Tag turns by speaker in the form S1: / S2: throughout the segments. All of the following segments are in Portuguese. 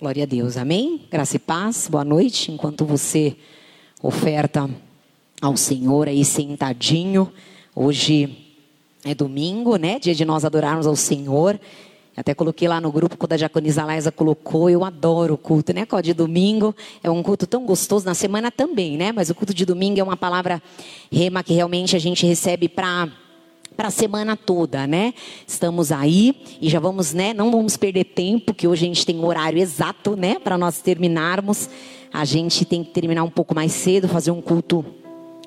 S1: Glória a Deus, amém? Graça e paz, boa noite. Enquanto você oferta ao Senhor aí sentadinho, hoje é domingo, né? Dia de nós adorarmos ao Senhor. Até coloquei lá no grupo, quando a diaconisa Laisa colocou, eu adoro o culto, né? Qual de domingo é um culto tão gostoso, na semana também, né? Mas o culto de domingo é uma palavra rema que realmente a gente recebe para para a semana toda, né? Estamos aí e já vamos, né? Não vamos perder tempo, que hoje a gente tem um horário exato, né? Para nós terminarmos. A gente tem que terminar um pouco mais cedo, fazer um culto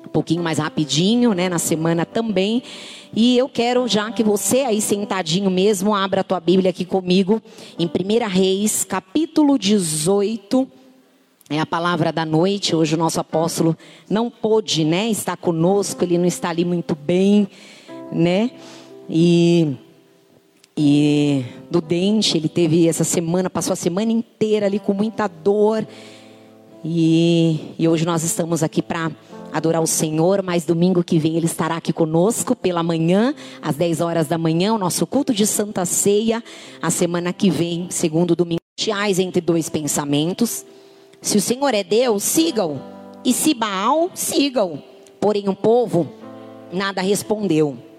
S1: um pouquinho mais rapidinho, né? Na semana também. E eu quero já que você aí sentadinho mesmo, abra a tua Bíblia aqui comigo em 1 Reis, capítulo 18. É a palavra da noite. Hoje o nosso apóstolo não pôde, né, estar conosco, ele não está ali muito bem né? E, e do dente, ele teve essa semana, passou a semana inteira ali com muita dor. E, e hoje nós estamos aqui para adorar o Senhor, mas domingo que vem ele estará aqui conosco pela manhã, às 10 horas da manhã, o nosso culto de Santa Ceia. A semana que vem, segundo domingo, entre dois pensamentos. Se o Senhor é Deus, sigam. E se Baal, sigam. Porém, o povo nada respondeu.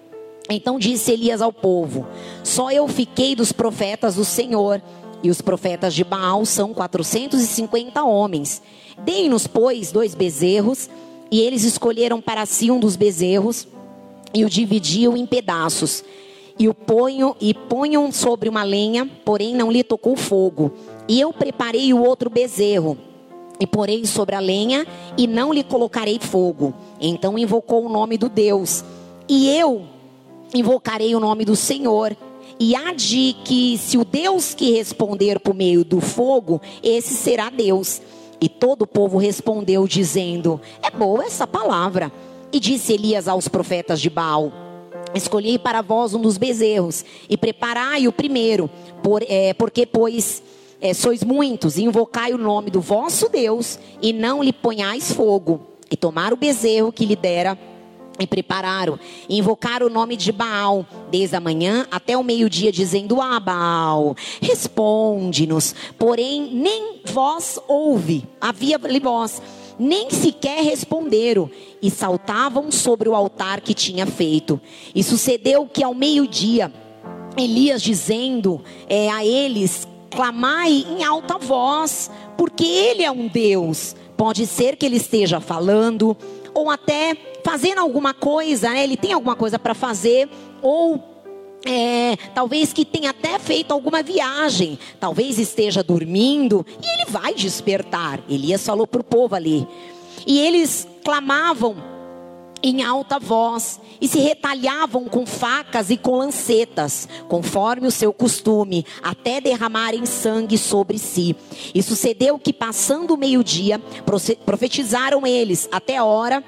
S1: Então disse Elias ao povo: Só eu fiquei dos profetas do Senhor, e os profetas de Baal são 450 homens. Deem-nos, pois, dois bezerros, e eles escolheram para si um dos bezerros e o dividiam em pedaços. E o ponham e ponham sobre uma lenha, porém não lhe tocou fogo. E eu preparei o outro bezerro e porei sobre a lenha e não lhe colocarei fogo. Então invocou o nome do Deus. E eu invocarei o nome do Senhor. E há de que, se o Deus que responder por meio do fogo, esse será Deus. E todo o povo respondeu, dizendo: É boa essa palavra. E disse Elias aos profetas de Baal: Escolhi para vós um dos bezerros, e preparai o primeiro, por, é, porque, pois, é, sois muitos, e invocai o nome do vosso Deus, e não lhe ponhais fogo. E tomar o bezerro que lhe dera e prepararam, invocaram o nome de Baal, desde a manhã até o meio-dia, dizendo: Ah, Baal, responde-nos. Porém, nem vós ouve, havia voz, nem sequer responderam, e saltavam sobre o altar que tinha feito. E sucedeu que ao meio-dia, Elias dizendo é, a eles: Clamai em alta voz, porque ele é um Deus. Pode ser que ele esteja falando, ou até fazendo alguma coisa, né? ele tem alguma coisa para fazer, ou é, talvez que tenha até feito alguma viagem, talvez esteja dormindo e ele vai despertar. Elias falou para o povo ali. E eles clamavam em alta voz e se retalhavam com facas e com lancetas, conforme o seu costume, até derramarem sangue sobre si. E sucedeu que, passando o meio-dia, profetizaram eles até a hora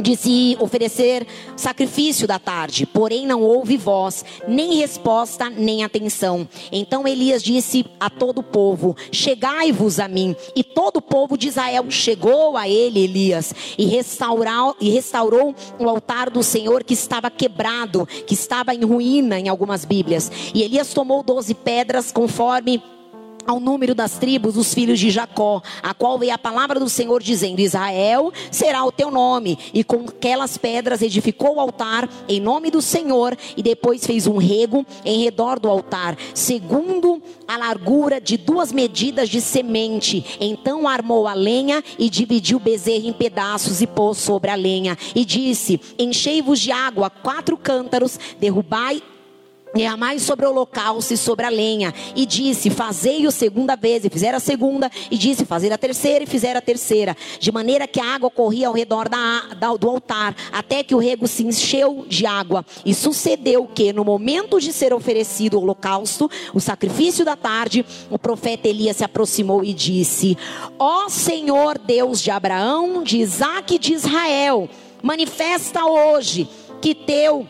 S1: de se oferecer sacrifício da tarde, porém não houve voz, nem resposta, nem atenção. Então Elias disse a todo o povo: Chegai-vos a mim. E todo o povo de Israel chegou a ele, Elias, e restaurou, e restaurou o altar do Senhor que estava quebrado, que estava em ruína em algumas Bíblias. E Elias tomou doze pedras conforme ao número das tribos dos filhos de Jacó, a qual veio a palavra do Senhor dizendo: Israel será o teu nome. E com aquelas pedras edificou o altar em nome do Senhor, e depois fez um rego em redor do altar, segundo a largura de duas medidas de semente. Então armou a lenha e dividiu o bezerro em pedaços e pôs sobre a lenha. E disse: Enchei-vos de água quatro cântaros, derrubai e a mais sobre o holocausto e sobre a lenha. E disse: Fazei-o segunda vez. E fizeram a segunda. E disse: Fazer a terceira. E fizeram a terceira. De maneira que a água corria ao redor da, da, do altar. Até que o rego se encheu de água. E sucedeu que, no momento de ser oferecido o holocausto, o sacrifício da tarde, o profeta Elias se aproximou e disse: Ó Senhor Deus de Abraão, de Isaac e de Israel, manifesta hoje que teu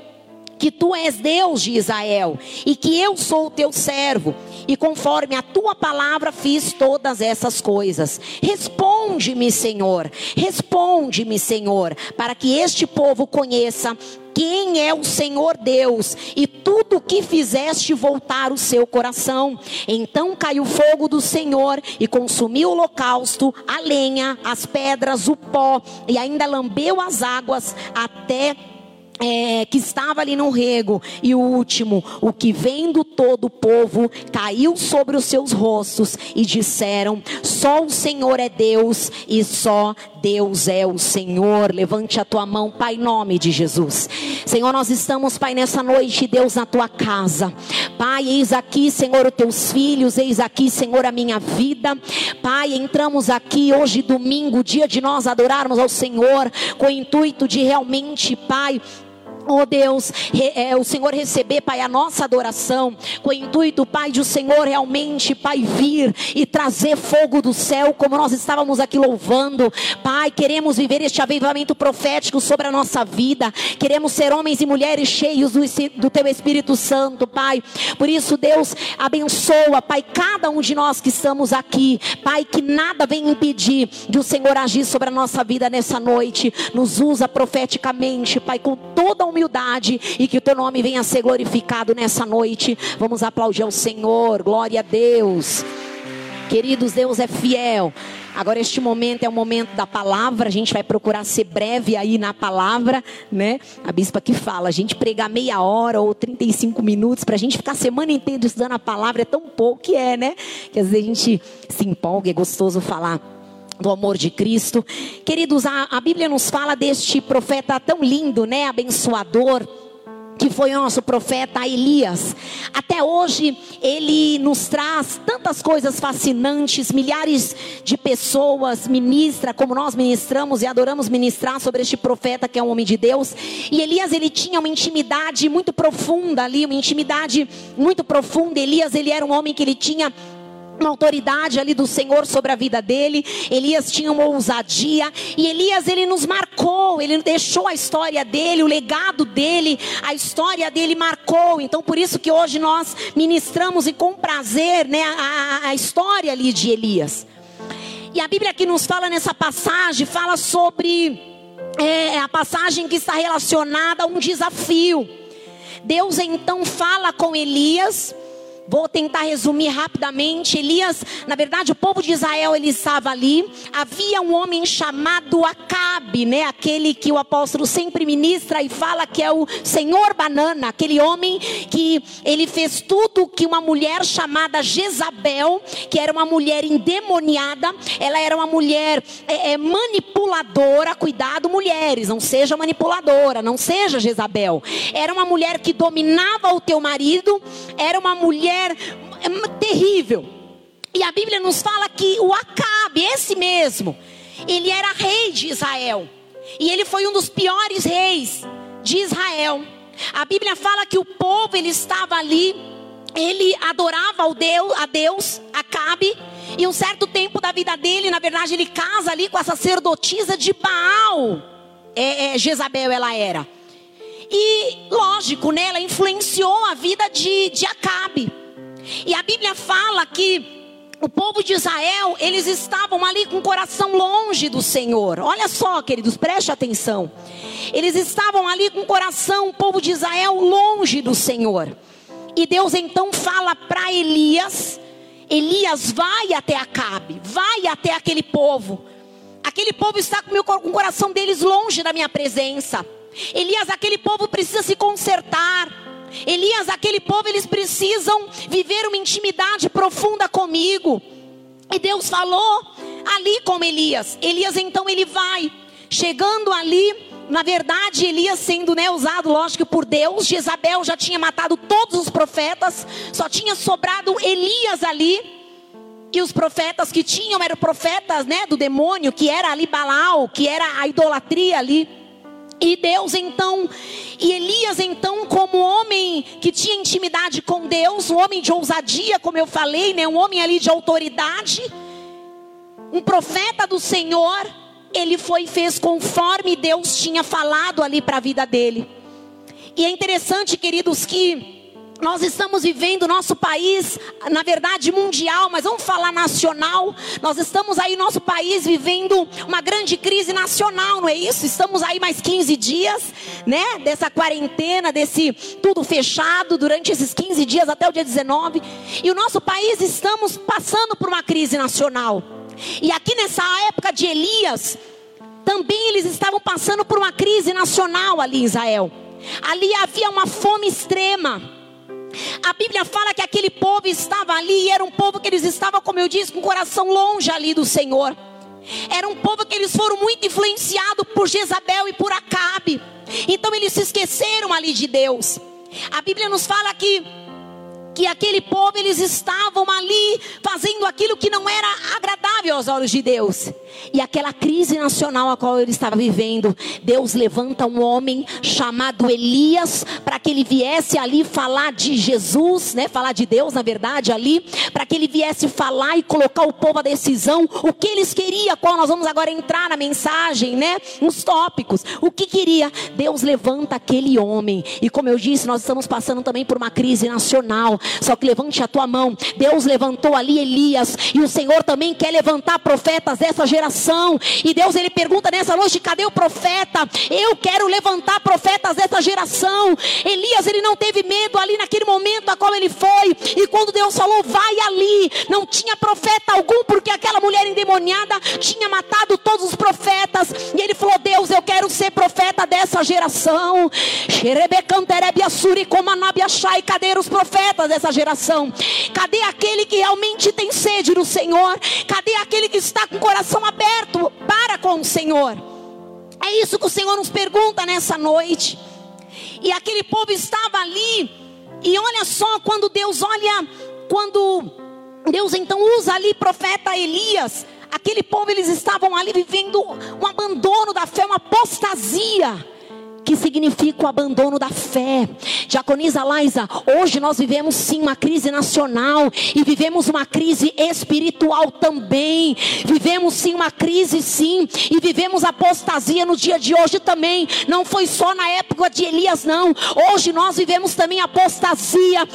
S1: que tu és Deus de Israel e que eu sou o teu servo, e conforme a tua palavra fiz todas essas coisas. Responde-me, Senhor, responde-me, Senhor, para que este povo conheça quem é o Senhor Deus e tudo o que fizeste voltar o seu coração. Então caiu fogo do Senhor e consumiu o holocausto, a lenha, as pedras, o pó e ainda lambeu as águas até é, que estava ali no rego, e o último, o que vendo todo o povo, caiu sobre os seus rostos e disseram: Só o Senhor é Deus e só Deus é o Senhor. Levante a tua mão, Pai, em nome de Jesus. Senhor, nós estamos, Pai, nessa noite, Deus, na tua casa. Pai, eis aqui, Senhor, os teus filhos, eis aqui, Senhor, a minha vida. Pai, entramos aqui hoje, domingo, dia de nós adorarmos ao Senhor, com o intuito de realmente, Pai, Oh Deus, é, o Senhor receber, Pai, a nossa adoração, com o intuito, Pai, de o Senhor realmente, Pai, vir e trazer fogo do céu, como nós estávamos aqui louvando. Pai, queremos viver este avivamento profético sobre a nossa vida, queremos ser homens e mulheres cheios do, do Teu Espírito Santo, Pai. Por isso, Deus, abençoa, Pai, cada um de nós que estamos aqui, Pai, que nada venha impedir de o Senhor agir sobre a nossa vida nessa noite, nos usa profeticamente, Pai, com toda a humildade e que o teu nome venha a ser glorificado nessa noite. Vamos aplaudir ao Senhor, glória a Deus. Queridos, Deus é fiel. Agora este momento é o momento da palavra, a gente vai procurar ser breve aí na palavra, né? A bispa que fala, a gente pregar meia hora ou 35 minutos para a gente ficar a semana inteira estudando a palavra é tão pouco que é, né? Que às vezes a gente se empolga, é gostoso falar do amor de Cristo. Queridos, a, a Bíblia nos fala deste profeta tão lindo, né? Abençoador que foi o nosso profeta Elias. Até hoje ele nos traz tantas coisas fascinantes, milhares de pessoas ministra como nós ministramos e adoramos ministrar sobre este profeta que é um homem de Deus. E Elias ele tinha uma intimidade muito profunda ali, uma intimidade muito profunda. Elias ele era um homem que ele tinha uma autoridade ali do Senhor sobre a vida dele. Elias tinha uma ousadia e Elias ele nos marcou, ele deixou a história dele, o legado dele, a história dele marcou. Então por isso que hoje nós ministramos e com prazer, né, a, a história ali de Elias. E a Bíblia que nos fala nessa passagem fala sobre é, a passagem que está relacionada a um desafio. Deus então fala com Elias Vou tentar resumir rapidamente. Elias, na verdade, o povo de Israel ele estava ali. Havia um homem chamado Acabe, né? Aquele que o apóstolo sempre ministra e fala que é o Senhor Banana, aquele homem que ele fez tudo que uma mulher chamada Jezabel, que era uma mulher endemoniada, ela era uma mulher é, é, manipuladora. Cuidado, mulheres, não seja manipuladora, não seja Jezabel. Era uma mulher que dominava o teu marido, era uma mulher mulher é terrível. E a Bíblia nos fala que o Acabe, esse mesmo, ele era rei de Israel. E ele foi um dos piores reis de Israel. A Bíblia fala que o povo ele estava ali, ele adorava ao Deus, a Deus, Acabe, e um certo tempo da vida dele, na verdade, ele casa ali com a sacerdotisa de Baal. É, é, Jezabel ela era. E lógico, né, ela influenciou a vida de, de Acabe. Bíblia fala que o povo de Israel, eles estavam ali com o coração longe do Senhor. Olha só, queridos, preste atenção. Eles estavam ali com o coração, o povo de Israel, longe do Senhor. E Deus então fala para Elias: Elias, vai até Acabe, vai até aquele povo. Aquele povo está com, com o coração deles longe da minha presença. Elias, aquele povo precisa se consertar. Elias, aquele povo, eles precisam viver uma intimidade profunda comigo. E Deus falou ali com Elias. Elias então ele vai chegando ali, na verdade, Elias sendo né, usado, lógico, por Deus. Jezabel já tinha matado todos os profetas, só tinha sobrado Elias ali. E os profetas que tinham eram profetas, né, do demônio, que era ali Baal, que era a idolatria ali. E Deus então, e Elias então, como homem que tinha intimidade com Deus, um homem de ousadia, como eu falei, né, um homem ali de autoridade, um profeta do Senhor, ele foi e fez conforme Deus tinha falado ali para a vida dele. E é interessante, queridos, que nós estamos vivendo nosso país, na verdade mundial, mas vamos falar nacional. Nós estamos aí nosso país vivendo uma grande crise nacional, não é isso? Estamos aí mais 15 dias, né, dessa quarentena, desse tudo fechado durante esses 15 dias até o dia 19. E o nosso país estamos passando por uma crise nacional. E aqui nessa época de Elias, também eles estavam passando por uma crise nacional ali em Israel. Ali havia uma fome extrema. A Bíblia fala que aquele povo estava ali e era um povo que eles estavam, como eu disse, com o coração longe ali do Senhor. Era um povo que eles foram muito influenciados por Jezabel e por Acabe. Então eles se esqueceram ali de Deus. A Bíblia nos fala que que aquele povo eles estavam ali fazendo aquilo que não era agradável aos olhos de Deus. E aquela crise nacional a qual ele estava vivendo, Deus levanta um homem chamado Elias para que ele viesse ali falar de Jesus, né? Falar de Deus, na verdade, ali, para que ele viesse falar e colocar o povo à decisão, o que eles queriam, qual nós vamos agora entrar na mensagem, né? Nos tópicos. O que queria? Deus levanta aquele homem. E como eu disse, nós estamos passando também por uma crise nacional. Só que levante a tua mão. Deus levantou ali Elias e o Senhor também quer levantar profetas dessa geração. E Deus ele pergunta nessa noite: cadê o profeta? Eu quero levantar profetas dessa geração. Elias ele não teve medo ali naquele momento a qual ele foi. E quando Deus falou: vai ali, não tinha profeta algum porque aquela mulher endemoniada tinha matado todos os profetas. E ele falou: Deus, eu quero ser profeta dessa geração. Cadê os profetas dessa geração? Cadê aquele que realmente tem sede do Senhor? Cadê aquele que está com o coração aberto para com o Senhor? É isso que o Senhor nos pergunta nessa noite. E aquele povo estava ali, e olha só, quando Deus olha, quando Deus então usa ali profeta Elias, aquele povo eles estavam ali vivendo um abandono da fé, uma apostasia que significa o abandono da fé. Diaconisa Laisa, hoje nós vivemos sim uma crise nacional e vivemos uma crise espiritual também. Vivemos sim uma crise sim e vivemos apostasia no dia de hoje também. Não foi só na época de Elias não. Hoje nós vivemos também apostasia.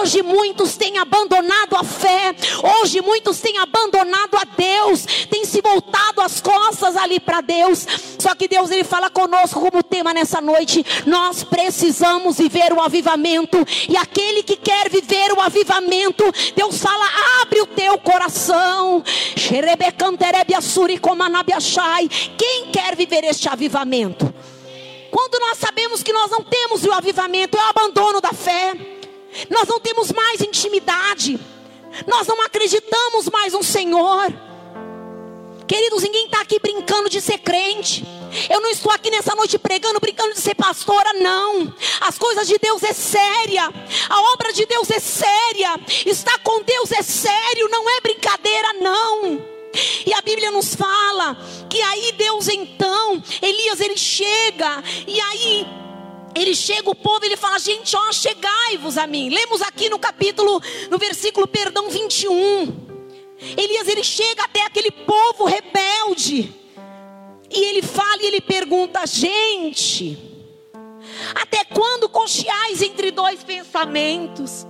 S1: Hoje muitos têm abandonado a fé. Hoje muitos têm abandonado a Deus, têm se voltado as costas ali para Deus. Só que Deus ele fala conosco como tema nessa nessa noite, nós precisamos viver o avivamento. E aquele que quer viver o avivamento, Deus fala: abre o teu coração. Quem quer viver este avivamento? Quando nós sabemos que nós não temos o avivamento, é o abandono da fé. Nós não temos mais intimidade. Nós não acreditamos mais no Senhor. Queridos, ninguém está aqui brincando de ser crente. Eu não estou aqui nessa noite pregando, brincando de ser pastora, não. As coisas de Deus é séria. A obra de Deus é séria. Estar com Deus é sério, não é brincadeira, não. E a Bíblia nos fala que aí Deus então, Elias ele chega e aí ele chega o povo, ele fala: "Gente, ó, chegai-vos a mim". Lemos aqui no capítulo, no versículo, perdão, 21. Elias ele chega até aquele povo rebelde. E ele fala e ele pergunta: gente, até quando concheais entre dois pensamentos?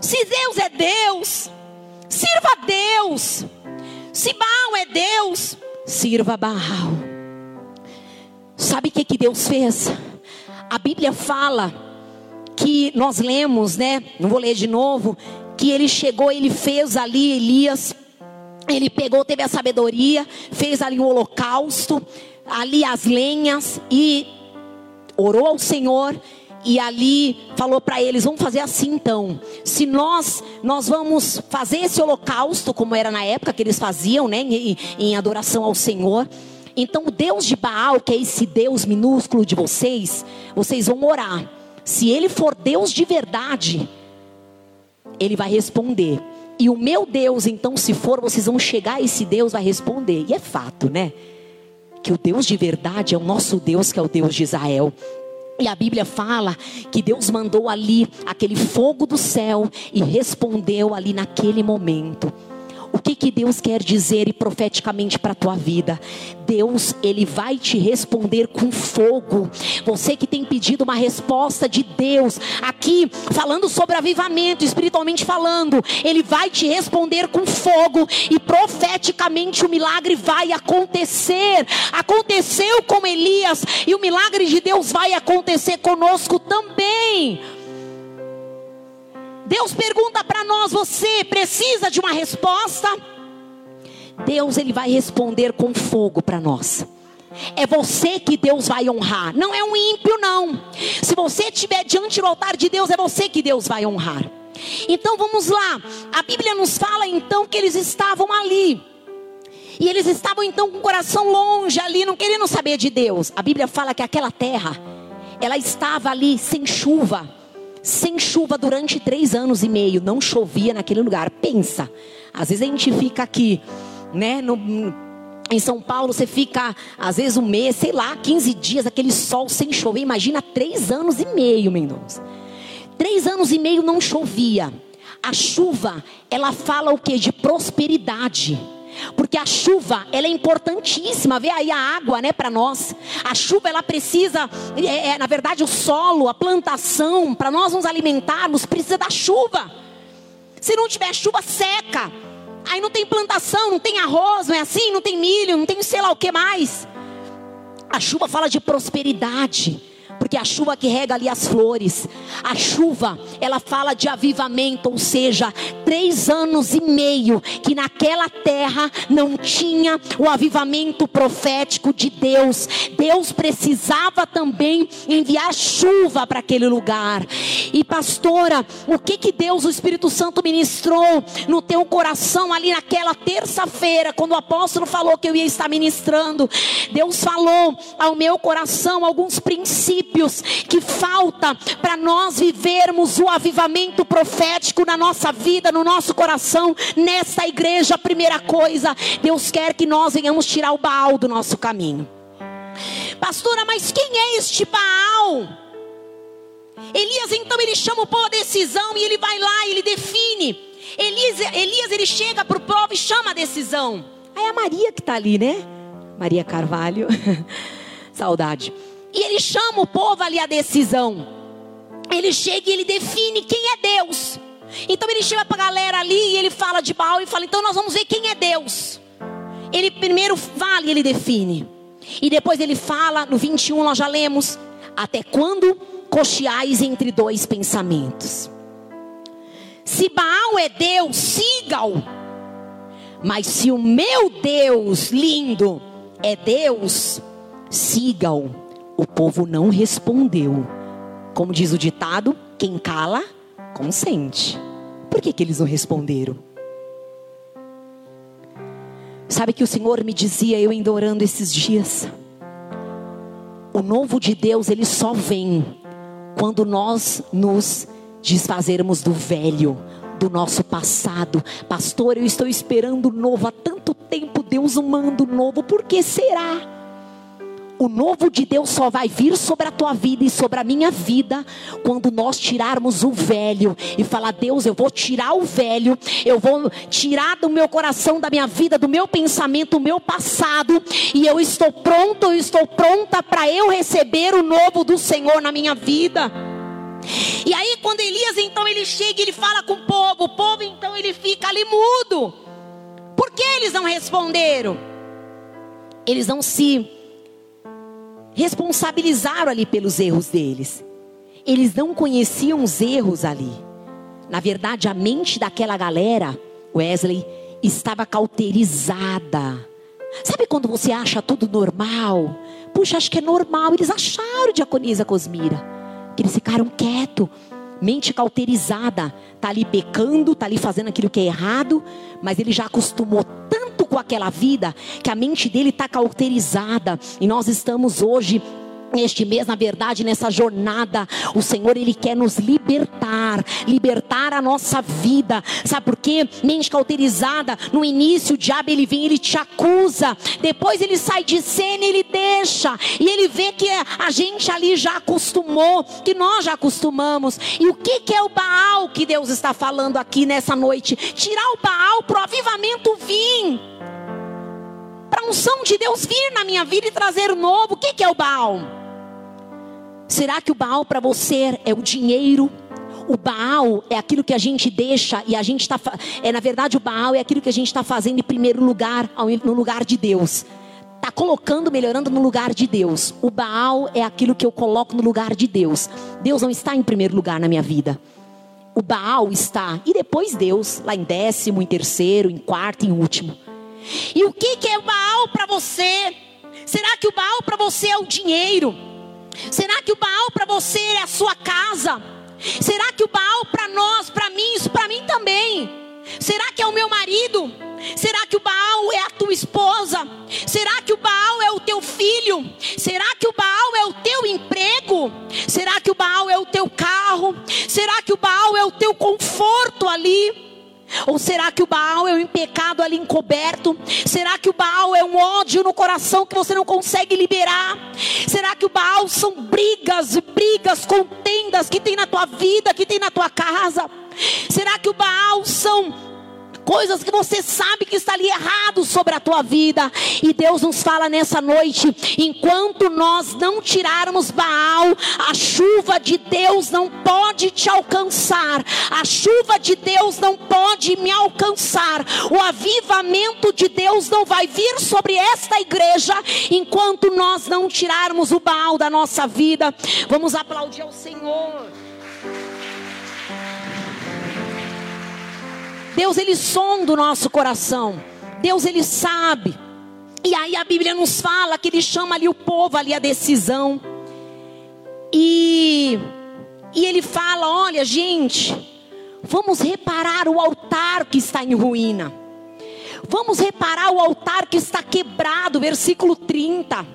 S1: Se Deus é Deus, sirva a Deus. Se Baal é Deus, sirva a Baal. Sabe o que, que Deus fez? A Bíblia fala que nós lemos, né? Não vou ler de novo. Que ele chegou, ele fez ali Elias ele pegou, teve a sabedoria, fez ali um holocausto, ali as lenhas e orou ao Senhor e ali falou para eles: vamos fazer assim então. Se nós nós vamos fazer esse holocausto como era na época que eles faziam, né, em, em adoração ao Senhor. Então o Deus de Baal, que é esse Deus minúsculo de vocês, vocês vão orar. Se ele for Deus de verdade, ele vai responder. E o meu Deus, então, se for, vocês vão chegar, esse Deus vai responder. E é fato, né? Que o Deus de verdade é o nosso Deus, que é o Deus de Israel. E a Bíblia fala que Deus mandou ali aquele fogo do céu e respondeu ali naquele momento. O que, que Deus quer dizer e profeticamente para a tua vida. Deus, Ele vai te responder com fogo. Você que tem pedido uma resposta de Deus, aqui falando sobre avivamento, espiritualmente falando, Ele vai te responder com fogo e profeticamente o milagre vai acontecer. Aconteceu com Elias e o milagre de Deus vai acontecer conosco também. Deus pergunta para nós: você precisa de uma resposta? Deus ele vai responder com fogo para nós. É você que Deus vai honrar, não é um ímpio não. Se você estiver diante do altar de Deus, é você que Deus vai honrar. Então vamos lá. A Bíblia nos fala então que eles estavam ali. E eles estavam então com o coração longe ali, não querendo saber de Deus. A Bíblia fala que aquela terra, ela estava ali sem chuva sem chuva durante três anos e meio, não chovia naquele lugar. Pensa, às vezes a gente fica aqui, né, no, em São Paulo você fica, às vezes um mês, sei lá, 15 dias, aquele sol sem chover. Imagina três anos e meio, Mendonça. Três anos e meio não chovia. A chuva, ela fala o que? De prosperidade. Porque a chuva, ela é importantíssima. Vê aí a água, né, para nós. A chuva, ela precisa, é, é, na verdade, o solo, a plantação, para nós nos alimentarmos, precisa da chuva. Se não tiver chuva, seca. Aí não tem plantação, não tem arroz, não é assim? Não tem milho, não tem sei lá o que mais. A chuva fala de prosperidade porque a chuva que rega ali as flores, a chuva, ela fala de avivamento, ou seja, três anos e meio que naquela terra não tinha o avivamento profético de Deus. Deus precisava também enviar chuva para aquele lugar. E pastora, o que que Deus, o Espírito Santo ministrou no teu coração ali naquela terça-feira, quando o apóstolo falou que eu ia estar ministrando? Deus falou ao meu coração alguns princípios que falta para nós vivermos o avivamento profético na nossa vida, no nosso coração, nessa igreja. A primeira coisa, Deus quer que nós venhamos tirar o Baal do nosso caminho. Pastora, mas quem é este Baal? Elias então ele chama o povo à decisão e ele vai lá, ele define. Elias, Elias ele chega para o povo e chama a decisão. Aí é a Maria que está ali, né? Maria Carvalho. Saudade. E ele chama o povo ali à decisão. Ele chega e ele define quem é Deus. Então ele chega para a galera ali e ele fala de Baal e fala: então nós vamos ver quem é Deus. Ele primeiro fala e ele define. E depois ele fala, no 21 nós já lemos: até quando cocheais entre dois pensamentos? Se Baal é Deus, siga-o. Mas se o meu Deus lindo é Deus, siga-o. O povo não respondeu. Como diz o ditado, quem cala, consente. Por que, que eles não responderam? Sabe que o Senhor me dizia, eu indo orando esses dias. O novo de Deus, ele só vem quando nós nos desfazermos do velho, do nosso passado. Pastor, eu estou esperando o novo há tanto tempo, Deus manda o novo, por que será? O novo de Deus só vai vir sobre a tua vida e sobre a minha vida quando nós tirarmos o velho e falar: Deus, eu vou tirar o velho, eu vou tirar do meu coração, da minha vida, do meu pensamento, o meu passado, e eu estou pronto, eu estou pronta para eu receber o novo do Senhor na minha vida. E aí, quando Elias então ele chega, ele fala com o povo, o povo então ele fica ali mudo. Por que eles não responderam? Eles não se responsabilizaram ali pelos erros deles. Eles não conheciam os erros ali. Na verdade, a mente daquela galera, Wesley, estava cauterizada. Sabe quando você acha tudo normal? Puxa, acho que é normal. Eles acharam diaconisa Cosmira. Que eles ficaram quietos. Mente cauterizada. Tá ali pecando, tá ali fazendo aquilo que é errado. Mas ele já acostumou tanto com aquela vida que a mente dele está cauterizada. E nós estamos hoje este mês, na verdade, nessa jornada, o Senhor ele quer nos libertar, libertar a nossa vida. Sabe por quê? Mente cauterizada, no início o diabo ele vem, ele te acusa. Depois ele sai de cena, ele deixa. E ele vê que a gente ali já acostumou, que nós já acostumamos. E o que que é o Baal que Deus está falando aqui nessa noite? Tirar o Baal pro avivamento vir. Para a unção de Deus vir na minha vida e trazer o novo. O que que é o Baal? Será que o Baal para você é o dinheiro? O Baal é aquilo que a gente deixa e a gente está. É, na verdade, o Baal é aquilo que a gente está fazendo em primeiro lugar, no lugar de Deus. Está colocando, melhorando no lugar de Deus. O Baal é aquilo que eu coloco no lugar de Deus. Deus não está em primeiro lugar na minha vida. O Baal está, e depois Deus, lá em décimo, em terceiro, em quarto, em último. E o que, que é o Baal para você? Será que o Baal para você é o dinheiro? Será que o Baal para você é a sua casa? Será que o Baal para nós, para mim, isso para mim também? Será que é o meu marido? Será que o Baal é a tua esposa? Será que o Baal é o teu filho? Será que o Baal é o teu emprego? Será que o Baal é o teu carro? Será que o Baal é o teu conforto ali? Ou será que o Baal é um pecado ali encoberto? Será que o Baal é um ódio no coração que você não consegue liberar? Será que o Baal são brigas, brigas, contendas que tem na tua vida, que tem na tua casa? Será que o Baal são coisas que você sabe que está ali errado sobre a tua vida. E Deus nos fala nessa noite: enquanto nós não tirarmos Baal, a chuva de Deus não pode te alcançar, a chuva de Deus não pode me alcançar, o avivamento de Deus não vai vir sobre esta igreja enquanto nós não tirarmos o Baal da nossa vida. Vamos aplaudir ao Senhor. Deus ele sonda o nosso coração. Deus ele sabe. E aí a Bíblia nos fala que ele chama ali o povo ali a decisão. E e ele fala, olha, gente, vamos reparar o altar que está em ruína. Vamos reparar o altar que está quebrado, versículo 30.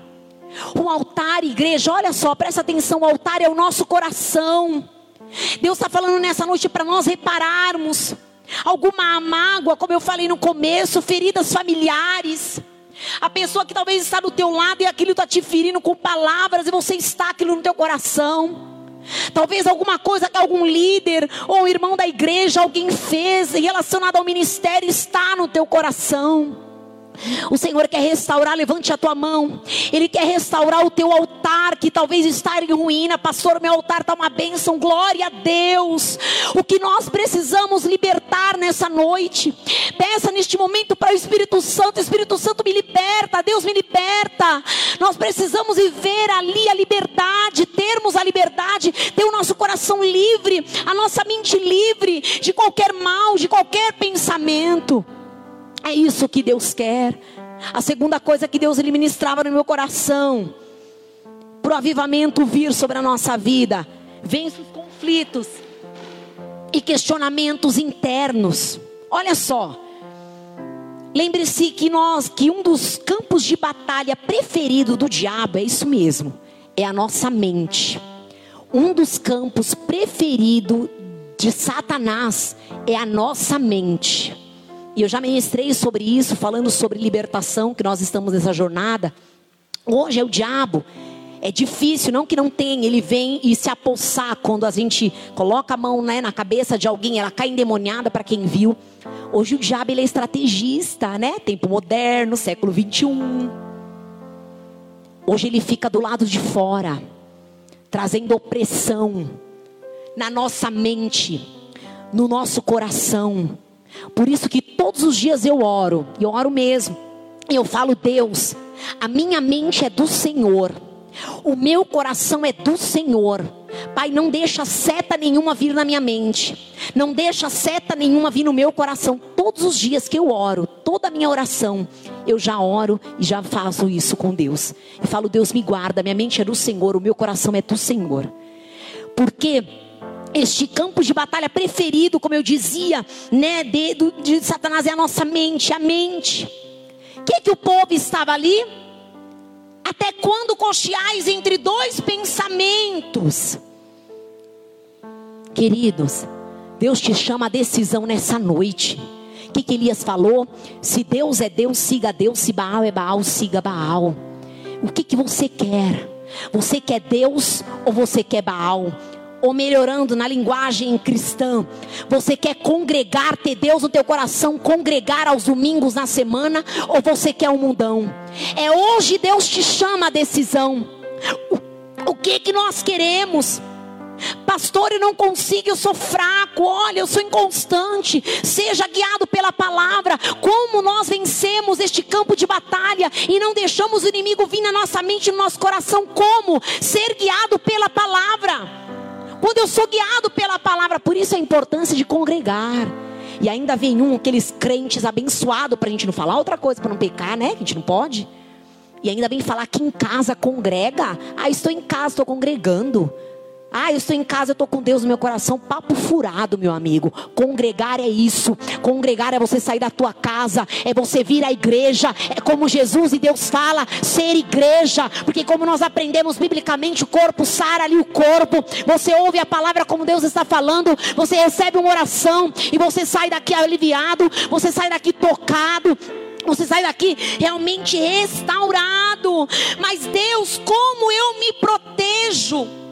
S1: O altar, igreja, olha só, presta atenção: o altar é o nosso coração. Deus está falando nessa noite para nós repararmos alguma mágoa, como eu falei no começo, feridas familiares. A pessoa que talvez está do teu lado e aquilo está te ferindo com palavras e você está aquilo no teu coração. Talvez alguma coisa que algum líder ou irmão da igreja, alguém fez relacionado ao ministério está no teu coração. O Senhor quer restaurar, levante a tua mão. Ele quer restaurar o teu altar que talvez está em ruína. Pastor, meu altar está uma bênção. Glória a Deus. O que nós precisamos libertar nessa noite. Peça neste momento para o Espírito Santo. Espírito Santo me liberta. Deus me liberta. Nós precisamos viver ali a liberdade, termos a liberdade, ter o nosso coração livre, a nossa mente livre de qualquer mal, de qualquer pensamento. É isso que Deus quer. A segunda coisa que Deus ministrava no meu coração, para o avivamento vir sobre a nossa vida, vence os conflitos e questionamentos internos. Olha só, lembre-se que nós, que um dos campos de batalha preferido do diabo é isso mesmo, é a nossa mente. Um dos campos preferido de Satanás é a nossa mente. E eu já ministrei sobre isso, falando sobre libertação, que nós estamos nessa jornada. Hoje é o diabo. É difícil, não que não tem, ele vem e se apossar quando a gente coloca a mão né, na cabeça de alguém, ela cai endemoniada para quem viu. Hoje o diabo ele é estrategista, né? Tempo moderno, século 21. Hoje ele fica do lado de fora, trazendo opressão na nossa mente, no nosso coração. Por isso que todos os dias eu oro, e eu oro mesmo. Eu falo, Deus, a minha mente é do Senhor. O meu coração é do Senhor. Pai, não deixa seta nenhuma vir na minha mente. Não deixa seta nenhuma vir no meu coração. Todos os dias que eu oro, toda a minha oração, eu já oro e já faço isso com Deus. E falo, Deus me guarda, minha mente é do Senhor, o meu coração é do Senhor. Porque este campo de batalha preferido, como eu dizia, né, de, de Satanás é a nossa mente, a mente. O que, que o povo estava ali? Até quando cocheais entre dois pensamentos? Queridos, Deus te chama a decisão nessa noite. O que, que Elias falou? Se Deus é Deus, siga Deus. Se Baal é Baal, siga Baal. O que, que você quer? Você quer Deus ou você quer Baal? Ou melhorando na linguagem cristã, você quer congregar, ter Deus no teu coração, congregar aos domingos na semana, ou você quer um mundão? É hoje Deus te chama a decisão. O, o que que nós queremos? Pastor, eu não consigo, eu sou fraco. Olha, eu sou inconstante. Seja guiado pela palavra. Como nós vencemos este campo de batalha e não deixamos o inimigo vir na nossa mente, no nosso coração? Como? Ser guiado pela palavra. Quando eu sou guiado pela palavra, por isso a importância de congregar. E ainda vem um, aqueles crentes abençoados, para a gente não falar outra coisa, para não pecar, né? A gente não pode. E ainda vem falar que em casa congrega. Ah, estou em casa, estou congregando. Ah, eu estou em casa, eu estou com Deus no meu coração. Papo furado, meu amigo. Congregar é isso. Congregar é você sair da tua casa, é você vir à igreja. É como Jesus e Deus fala, ser igreja. Porque como nós aprendemos biblicamente, o corpo sara ali o corpo. Você ouve a palavra como Deus está falando. Você recebe uma oração e você sai daqui aliviado. Você sai daqui tocado. Você sai daqui realmente restaurado. Mas Deus, como eu me protejo?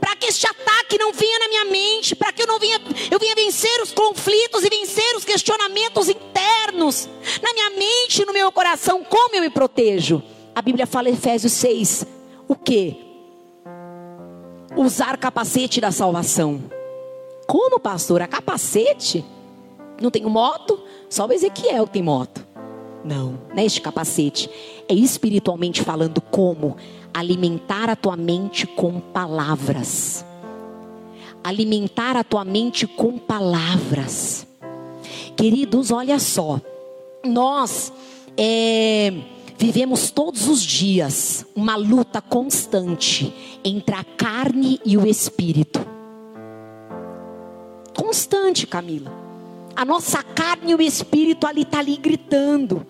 S1: Para que este ataque não venha na minha mente, para que eu não venha, eu venha vencer os conflitos e vencer os questionamentos internos na minha mente, no meu coração, como eu me protejo? A Bíblia fala em Efésios 6, o que? Usar capacete da salvação. Como, pastor? A capacete? Não tenho moto? Só o Ezequiel tem moto. Não, não é este capacete. É espiritualmente falando como alimentar a tua mente com palavras. Alimentar a tua mente com palavras. Queridos, olha só. Nós é, vivemos todos os dias uma luta constante entre a carne e o espírito. Constante, Camila. A nossa carne e o espírito ali está ali gritando.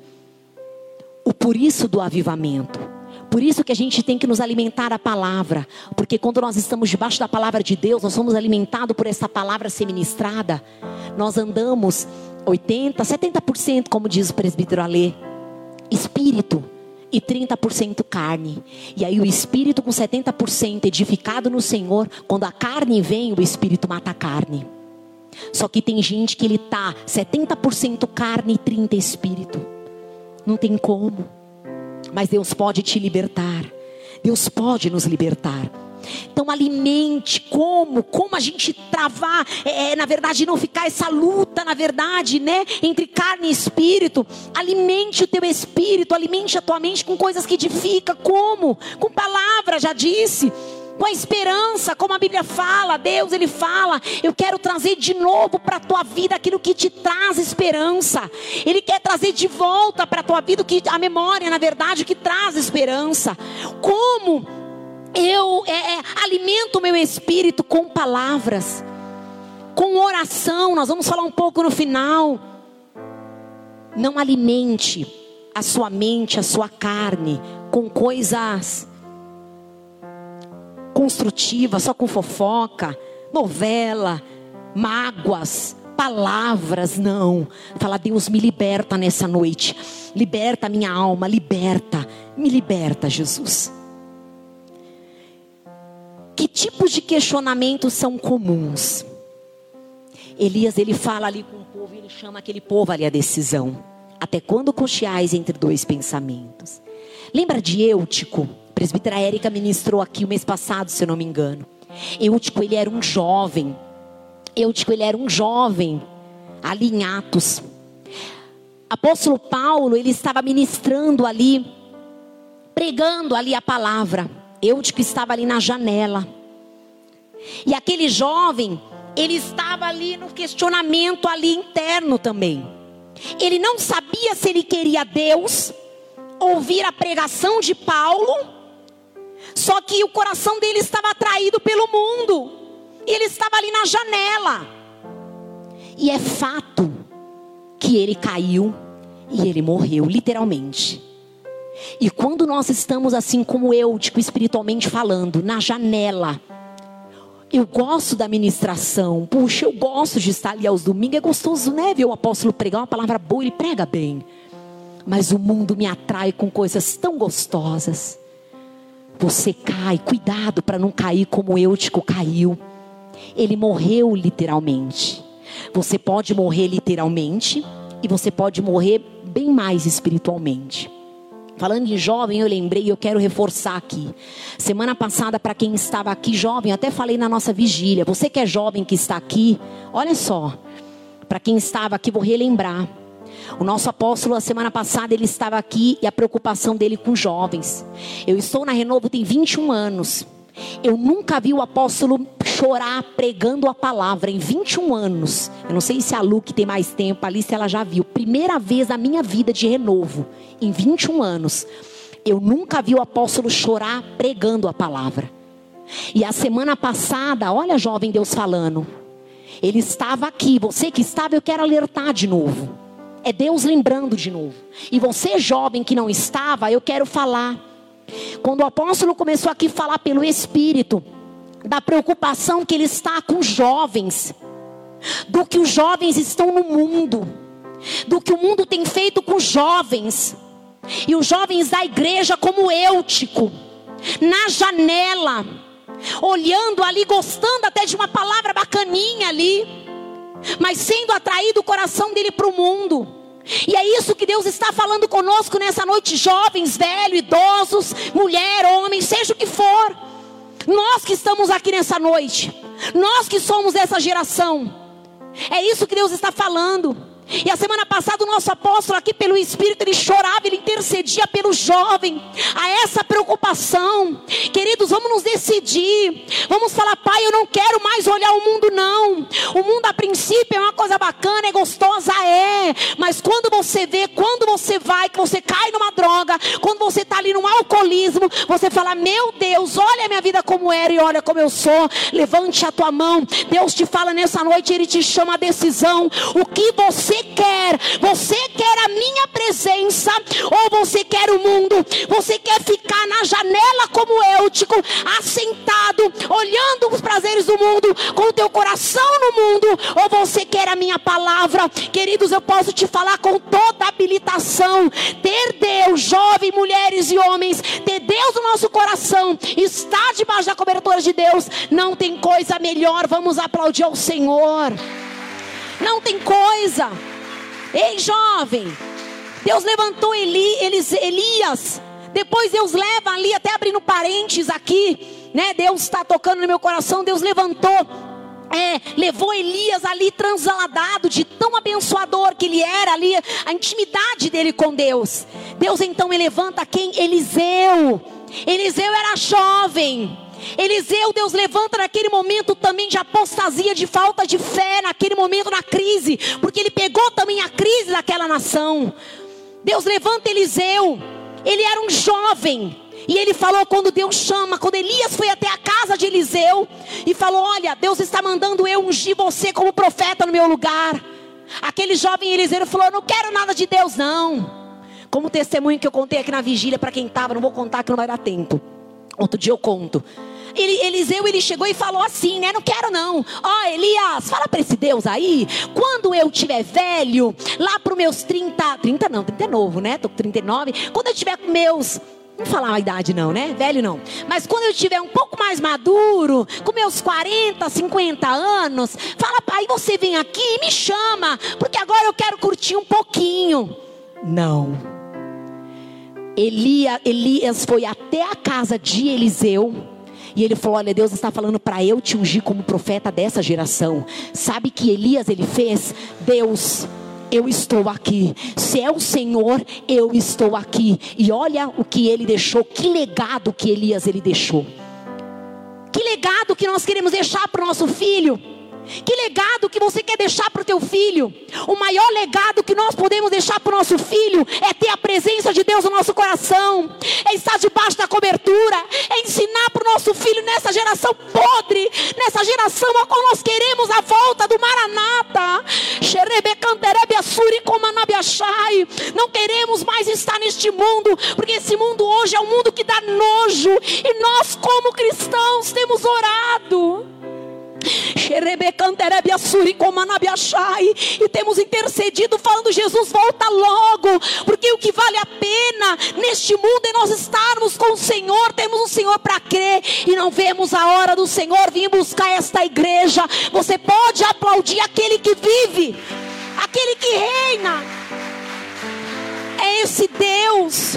S1: O por isso do avivamento. Por isso que a gente tem que nos alimentar a palavra, porque quando nós estamos debaixo da palavra de Deus, nós somos alimentados por essa palavra ser ministrada, nós andamos 80, 70%, como diz o presbítero Alê, espírito e 30% carne. E aí o espírito com 70% edificado no Senhor, quando a carne vem, o espírito mata a carne. Só que tem gente que ele tá 70% carne e 30 espírito. Não tem como. Mas Deus pode te libertar. Deus pode nos libertar. Então alimente como, como a gente travar, é, é, na verdade não ficar essa luta, na verdade, né, entre carne e espírito. Alimente o teu espírito, alimente a tua mente com coisas que edificam, como? Com palavra, já disse com a esperança, como a Bíblia fala, Deus ele fala, eu quero trazer de novo para a tua vida aquilo que te traz esperança. Ele quer trazer de volta para a tua vida que a memória, na verdade, que traz esperança. Como eu é, é, alimento o meu espírito com palavras, com oração. Nós vamos falar um pouco no final. Não alimente a sua mente, a sua carne com coisas construtiva, só com fofoca, novela, mágoas, palavras, não. Fala, Deus me liberta nessa noite. Liberta minha alma, liberta. Me liberta, Jesus. Que tipos de questionamentos são comuns? Elias, ele fala ali com o povo, ele chama aquele povo ali a decisão. Até quando cocheais entre dois pensamentos? Lembra de Eutico? Presbítera Érica ministrou aqui o mês passado, se eu não me engano. Eutico, ele era um jovem. Eutico, ele era um jovem ali em Atos. Apóstolo Paulo, ele estava ministrando ali, pregando ali a palavra. Eutico estava ali na janela. E aquele jovem, ele estava ali no questionamento ali interno também. Ele não sabia se ele queria Deus, ouvir a pregação de Paulo, só que o coração dele estava atraído pelo mundo. E ele estava ali na janela. E é fato que ele caiu e ele morreu, literalmente. E quando nós estamos assim como eu, tipo, espiritualmente falando, na janela, eu gosto da ministração. Puxa, eu gosto de estar ali aos domingos. É gostoso, né? Ver o apóstolo pregar uma palavra boa, ele prega bem. Mas o mundo me atrai com coisas tão gostosas. Você cai, cuidado para não cair como Eutico caiu. Ele morreu literalmente. Você pode morrer literalmente e você pode morrer bem mais espiritualmente. Falando de jovem, eu lembrei e eu quero reforçar aqui. Semana passada, para quem estava aqui jovem, até falei na nossa vigília. Você que é jovem que está aqui, olha só. Para quem estava aqui, vou relembrar. O nosso apóstolo, a semana passada, ele estava aqui e a preocupação dele com jovens. Eu estou na Renovo tem 21 anos. Eu nunca vi o apóstolo chorar pregando a palavra em 21 anos. Eu não sei se a Lu, que tem mais tempo ali, se ela já viu. Primeira vez na minha vida de renovo, em 21 anos. Eu nunca vi o apóstolo chorar pregando a palavra. E a semana passada, olha jovem Deus falando. Ele estava aqui, você que estava, eu quero alertar de novo. É Deus lembrando de novo. E você jovem que não estava, eu quero falar. Quando o apóstolo começou aqui a falar pelo Espírito, da preocupação que ele está com jovens, do que os jovens estão no mundo, do que o mundo tem feito com os jovens, e os jovens da igreja, como Eutico, na janela, olhando ali, gostando até de uma palavra bacaninha ali, mas sendo atraído o coração dele para o mundo. E é isso que Deus está falando conosco nessa noite, jovens, velhos, idosos, mulher, homem, seja o que for. Nós que estamos aqui nessa noite, nós que somos dessa geração, é isso que Deus está falando. E a semana passada o nosso apóstolo aqui pelo Espírito, ele chorava, ele intercedia pelo jovem, a essa preocupação. Queridos, vamos nos decidir. Vamos falar, pai, eu não quero mais olhar o mundo não. O mundo a princípio é uma coisa bacana, é gostosa, é. Mas quando você vê, quando você vai, que você cai numa droga, quando você está ali num alcoolismo, você fala, meu Deus, olha a minha vida como era e olha como eu sou. Levante a tua mão. Deus te fala nessa noite, Ele te chama a decisão. O que você quer? Você quer a minha presença ou você quer o mundo? Você quer ficar na janela como Eutico, assentado, olhando os prazeres do mundo, com o teu coração no mundo? Ou você quer a minha palavra? Queridos, eu posso te falar com toda habilitação. Ter Deus, jovem, mulheres e homens, ter Deus no nosso coração, estar debaixo da cobertura de Deus, não tem coisa melhor. Vamos aplaudir ao Senhor. Não tem coisa. Ei, jovem, Deus levantou Eli, Elis, Elias. Depois Deus leva ali, até abrindo parênteses aqui, né? Deus está tocando no meu coração. Deus levantou é, levou Elias ali transladado de tão abençoador que ele era ali, a intimidade dele com Deus. Deus então levanta quem? Eliseu. Eliseu era jovem. Eliseu, Deus levanta naquele momento também de apostasia, de falta de fé, naquele momento na crise, porque ele pegou também a crise daquela nação. Deus levanta Eliseu, ele era um jovem, e ele falou quando Deus chama, quando Elias foi até a casa de Eliseu e falou: Olha, Deus está mandando eu ungir você como profeta no meu lugar. Aquele jovem Eliseu falou: Não quero nada de Deus, não. Como testemunho que eu contei aqui na vigília para quem estava, não vou contar que não vai dar tempo. Outro dia eu conto. Ele, Eliseu ele chegou e falou assim, né? Não quero não. Ó, oh, Elias, fala para esse Deus aí. Quando eu tiver velho, lá para os meus 30, 30 não, 30 é novo, né? Tô com 39. Quando eu tiver com meus não falar a idade não, né? Velho não. Mas quando eu tiver um pouco mais maduro, com meus 40, 50 anos, fala, pai, você vem aqui e me chama, porque agora eu quero curtir um pouquinho. Não. Elia, Elias foi até a casa de Eliseu e ele falou: Olha, Deus está falando para eu te ungir como profeta dessa geração. Sabe que Elias ele fez? Deus eu estou aqui. Se é o Senhor, eu estou aqui. E olha o que ele deixou, que legado que Elias ele deixou. Que legado que nós queremos deixar para o nosso filho. Que legado que você quer deixar para o teu filho? O maior legado que nós podemos deixar para o nosso filho é ter a presença de Deus no nosso coração, é estar debaixo da cobertura, é ensinar para o nosso filho nessa geração podre, nessa geração a qual nós queremos a volta do Maranata. Não queremos mais estar neste mundo, porque esse mundo hoje é um mundo que dá nojo, e nós, como cristãos, temos orado. E temos intercedido, falando: Jesus, volta logo, porque o que vale a pena neste mundo é nós estarmos com o Senhor. Temos o Senhor para crer e não vemos a hora do Senhor vir buscar esta igreja. Você pode aplaudir aquele que vive, aquele que reina. É esse Deus.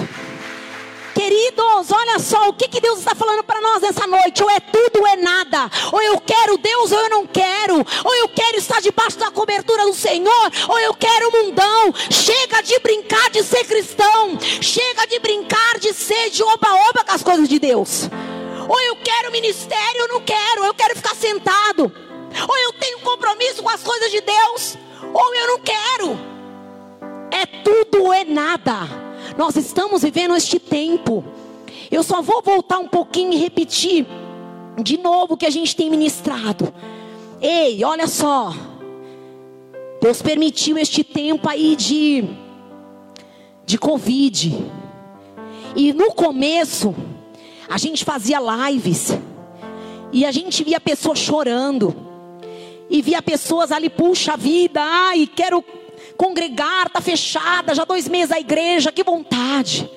S1: Queridos, olha só o que, que Deus está falando para nós nessa noite. Ou é tudo ou é nada. Ou eu quero Deus ou eu não quero. Ou eu quero estar debaixo da cobertura do Senhor. Ou eu quero o mundão. Chega de brincar de ser cristão. Chega de brincar de ser de oba-oba com as coisas de Deus. Ou eu quero ministério ou não quero. Eu quero ficar sentado. Ou eu tenho compromisso com as coisas de Deus. Ou eu não quero. É tudo ou é nada. Nós estamos vivendo este tempo. Eu só vou voltar um pouquinho e repetir de novo o que a gente tem ministrado. Ei, olha só. Deus permitiu este tempo aí de de Covid. E no começo, a gente fazia lives. E a gente via pessoas chorando. E via pessoas ali, puxa vida, ai, quero congregar, está fechada, já dois meses a igreja, que vontade.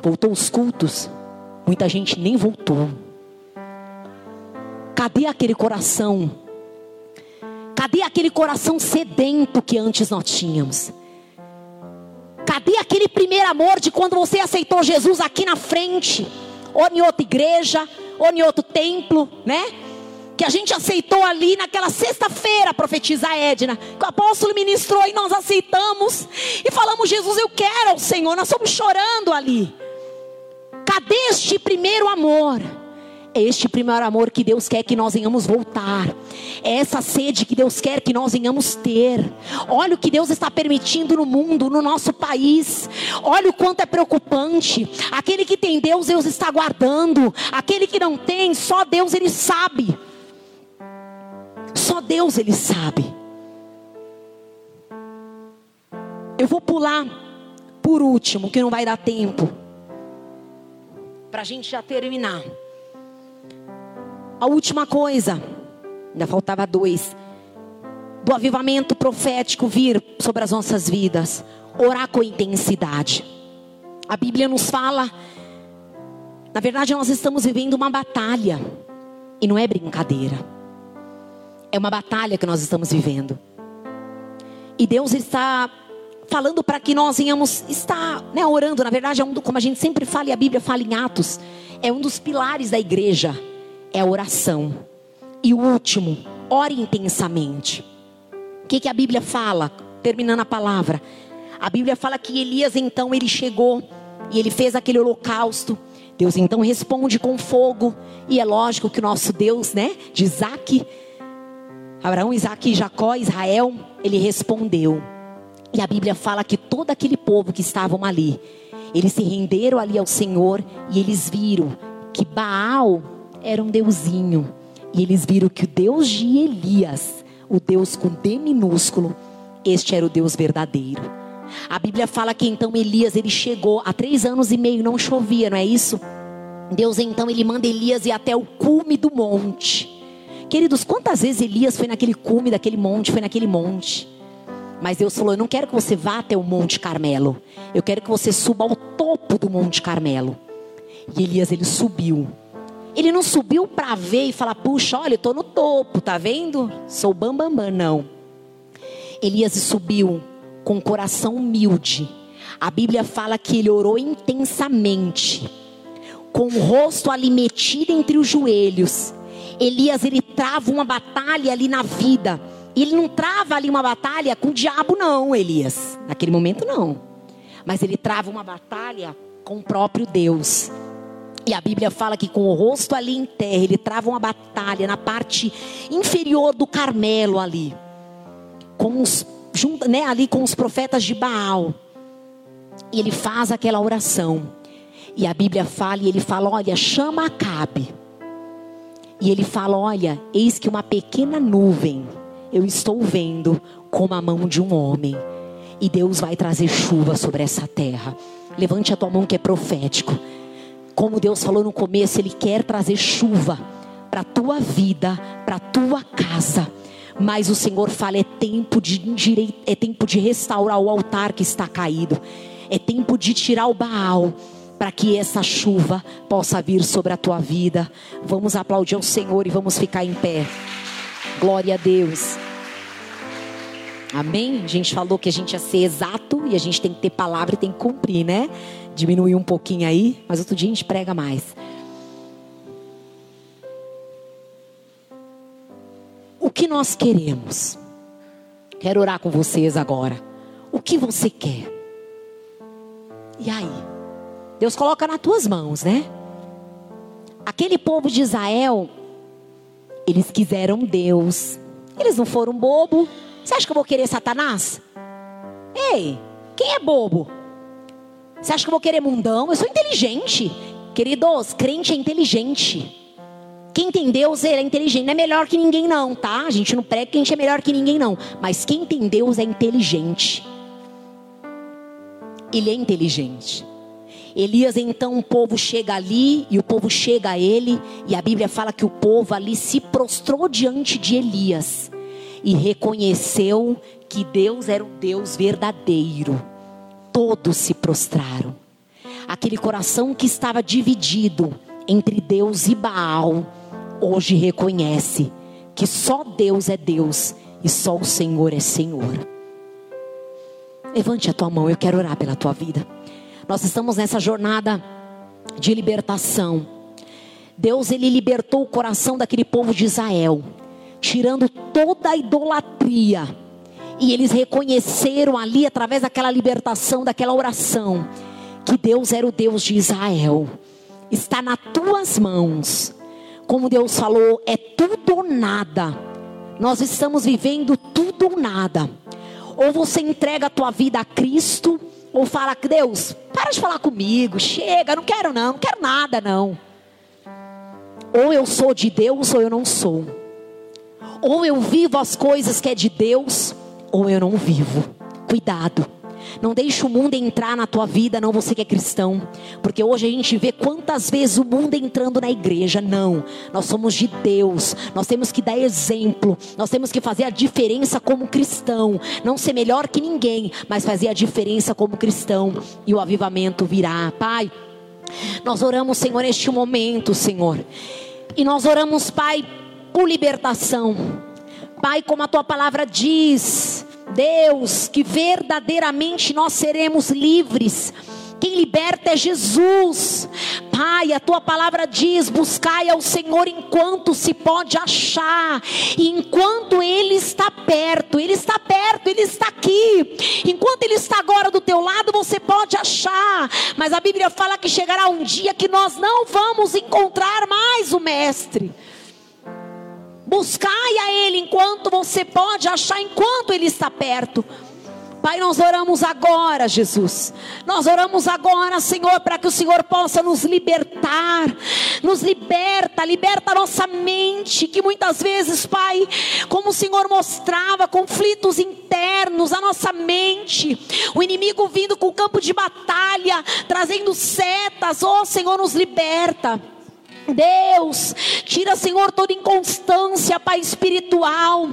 S1: Voltou os cultos, muita gente nem voltou. Cadê aquele coração? Cadê aquele coração sedento que antes nós tínhamos? Cadê aquele primeiro amor de quando você aceitou Jesus aqui na frente? Ou em outra igreja, ou em outro templo, né? Que a gente aceitou ali naquela sexta-feira, profetiza Edna, que o apóstolo ministrou e nós aceitamos e falamos: Jesus, eu quero ao Senhor. Nós estamos chorando ali. Cadê este primeiro amor? É este primeiro amor que Deus quer que nós venhamos voltar. É essa sede que Deus quer que nós venhamos ter. Olha o que Deus está permitindo no mundo, no nosso país. Olha o quanto é preocupante. Aquele que tem Deus, Deus está guardando. Aquele que não tem, só Deus ele sabe. Só Deus ele sabe. Eu vou pular por último, que não vai dar tempo. Para a gente já terminar. A última coisa, ainda faltava dois. Do avivamento profético vir sobre as nossas vidas. Orar com intensidade. A Bíblia nos fala. Na verdade, nós estamos vivendo uma batalha. E não é brincadeira. É uma batalha que nós estamos vivendo. E Deus está falando para que nós venhamos estar né, orando. Na verdade, é um do, como a gente sempre fala e a Bíblia fala em Atos, é um dos pilares da igreja, é a oração. E o último, ore intensamente. O que, que a Bíblia fala? Terminando a palavra. A Bíblia fala que Elias então ele chegou e ele fez aquele holocausto. Deus então responde com fogo. E é lógico que o nosso Deus, né, de Isaac, Abraão, Isaac, Jacó, Israel, ele respondeu. E a Bíblia fala que todo aquele povo que estavam ali, eles se renderam ali ao Senhor e eles viram que Baal era um deusinho. E eles viram que o Deus de Elias, o Deus com D minúsculo, este era o Deus verdadeiro. A Bíblia fala que então Elias ele chegou há três anos e meio não chovia, não é isso? Deus então ele manda Elias ir até o cume do monte. Queridos, quantas vezes Elias foi naquele cume daquele monte, foi naquele monte. Mas Deus falou: Eu não quero que você vá até o Monte Carmelo. Eu quero que você suba ao topo do Monte Carmelo. E Elias, ele subiu. Ele não subiu para ver e falar: Puxa, olha, eu estou no topo, tá vendo? Sou bambambam. Bam, bam. Não. Elias subiu com o coração humilde. A Bíblia fala que ele orou intensamente, com o rosto ali metido entre os joelhos Elias ele trava uma batalha ali na vida. Ele não trava ali uma batalha com o diabo, não, Elias. Naquele momento, não. Mas ele trava uma batalha com o próprio Deus. E a Bíblia fala que com o rosto ali em terra, ele trava uma batalha na parte inferior do Carmelo ali. Com os, junto, né, ali com os profetas de Baal. E ele faz aquela oração. E a Bíblia fala, e ele fala: Olha, chama Acabe. E ele fala: Olha, eis que uma pequena nuvem eu estou vendo como a mão de um homem. E Deus vai trazer chuva sobre essa terra. Levante a tua mão que é profético. Como Deus falou no começo, Ele quer trazer chuva para a tua vida, para a tua casa. Mas o Senhor fala: é tempo de é tempo de restaurar o altar que está caído. É tempo de tirar o Baal para que essa chuva possa vir sobre a tua vida. Vamos aplaudir ao Senhor e vamos ficar em pé. Glória a Deus. Amém? A gente falou que a gente ia ser exato e a gente tem que ter palavra e tem que cumprir, né? Diminuir um pouquinho aí, mas outro dia a gente prega mais. O que nós queremos? Quero orar com vocês agora. O que você quer? E aí? Deus coloca nas tuas mãos, né? Aquele povo de Israel, eles quiseram Deus. Eles não foram bobo. Você acha que eu vou querer Satanás? Ei, quem é bobo? Você acha que eu vou querer mundão? Eu sou inteligente. Queridos, crente é inteligente. Quem tem Deus, ele é inteligente. Não é melhor que ninguém, não, tá? A gente não prega que a gente é melhor que ninguém, não. Mas quem tem Deus é inteligente. Ele é inteligente. Elias, então, o povo chega ali e o povo chega a ele, e a Bíblia fala que o povo ali se prostrou diante de Elias e reconheceu que Deus era um Deus verdadeiro todos se prostraram. Aquele coração que estava dividido entre Deus e Baal, hoje reconhece que só Deus é Deus e só o Senhor é Senhor. Levante a tua mão, eu quero orar pela tua vida. Nós estamos nessa jornada de libertação. Deus ele libertou o coração daquele povo de Israel, tirando toda a idolatria e eles reconheceram ali, através daquela libertação, daquela oração, que Deus era o Deus de Israel. Está nas tuas mãos. Como Deus falou, é tudo ou nada. Nós estamos vivendo tudo ou nada. Ou você entrega a tua vida a Cristo, ou fala, Deus, para de falar comigo, chega, não quero não, não quero nada não. Ou eu sou de Deus ou eu não sou. Ou eu vivo as coisas que é de Deus, ou eu não vivo. Cuidado. Não deixe o mundo entrar na tua vida, não você que é cristão. Porque hoje a gente vê quantas vezes o mundo entrando na igreja. Não, nós somos de Deus. Nós temos que dar exemplo. Nós temos que fazer a diferença como cristão. Não ser melhor que ninguém, mas fazer a diferença como cristão. E o avivamento virá. Pai, nós oramos, Senhor, neste momento, Senhor. E nós oramos, Pai, por libertação Pai, como a tua palavra diz, Deus, que verdadeiramente nós seremos livres. Quem liberta é Jesus. Pai, a tua palavra diz: buscai ao Senhor enquanto se pode achar, e enquanto Ele está perto, Ele está perto, Ele está aqui. Enquanto Ele está agora do teu lado, você pode achar, mas a Bíblia fala que chegará um dia que nós não vamos encontrar mais o Mestre. Buscai a Ele enquanto você pode achar, enquanto Ele está perto. Pai, nós oramos agora, Jesus. Nós oramos agora, Senhor, para que o Senhor possa nos libertar. Nos liberta, liberta a nossa mente, que muitas vezes, Pai, como o Senhor mostrava, conflitos internos, a nossa mente, o inimigo vindo com o campo de batalha, trazendo setas, oh Senhor, nos liberta. Deus, tira, Senhor, toda inconstância, Pai espiritual.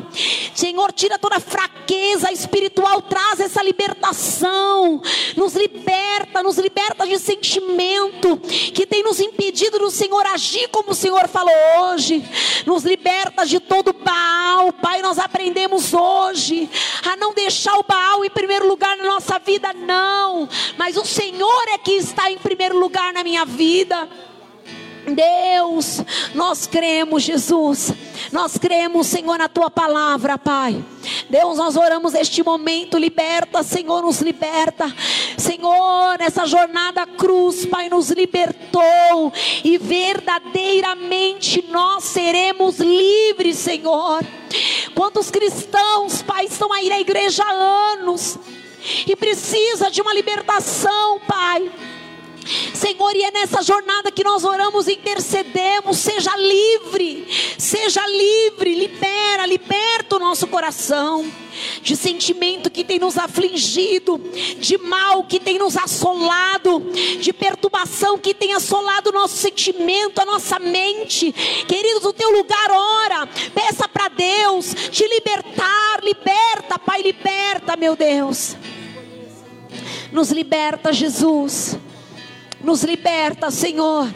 S1: Senhor, tira toda fraqueza espiritual, traz essa libertação. Nos liberta, nos liberta de sentimento que tem nos impedido do Senhor agir como o Senhor falou hoje. Nos liberta de todo Baal, Pai. Nós aprendemos hoje a não deixar o Baal em primeiro lugar na nossa vida, não. Mas o Senhor é que está em primeiro lugar na minha vida. Deus, nós cremos, Jesus. Nós cremos, Senhor, na tua palavra, Pai. Deus, nós oramos este momento, liberta, Senhor, nos liberta. Senhor, nessa jornada cruz, Pai, nos libertou e verdadeiramente nós seremos livres, Senhor. Quantos cristãos, Pai, estão aí na igreja há anos e precisa de uma libertação, Pai. Senhor, e é nessa jornada que nós oramos e intercedemos. Seja livre, seja livre, libera, liberta o nosso coração de sentimento que tem nos afligido, de mal que tem nos assolado, de perturbação que tem assolado o nosso sentimento, a nossa mente. Queridos, o teu lugar ora, peça para Deus te libertar, liberta, Pai, liberta, meu Deus. Nos liberta, Jesus. Nos liberta, Senhor.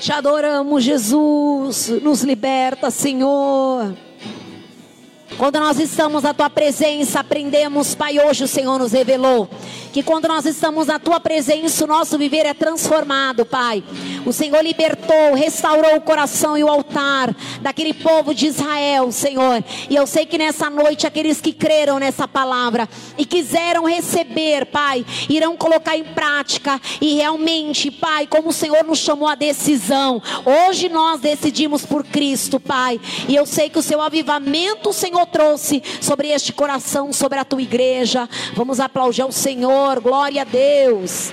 S1: Te adoramos, Jesus. Nos liberta, Senhor. Quando nós estamos na tua presença, aprendemos, Pai, hoje o Senhor nos revelou que quando nós estamos na tua presença, o nosso viver é transformado, Pai. O Senhor libertou, restaurou o coração e o altar daquele povo de Israel, Senhor. E eu sei que nessa noite aqueles que creram nessa palavra e quiseram receber, Pai, irão colocar em prática e realmente, Pai, como o Senhor nos chamou a decisão. Hoje nós decidimos por Cristo, Pai. E eu sei que o seu avivamento, o Senhor trouxe sobre este coração, sobre a tua igreja. Vamos aplaudir ao Senhor, glória a Deus.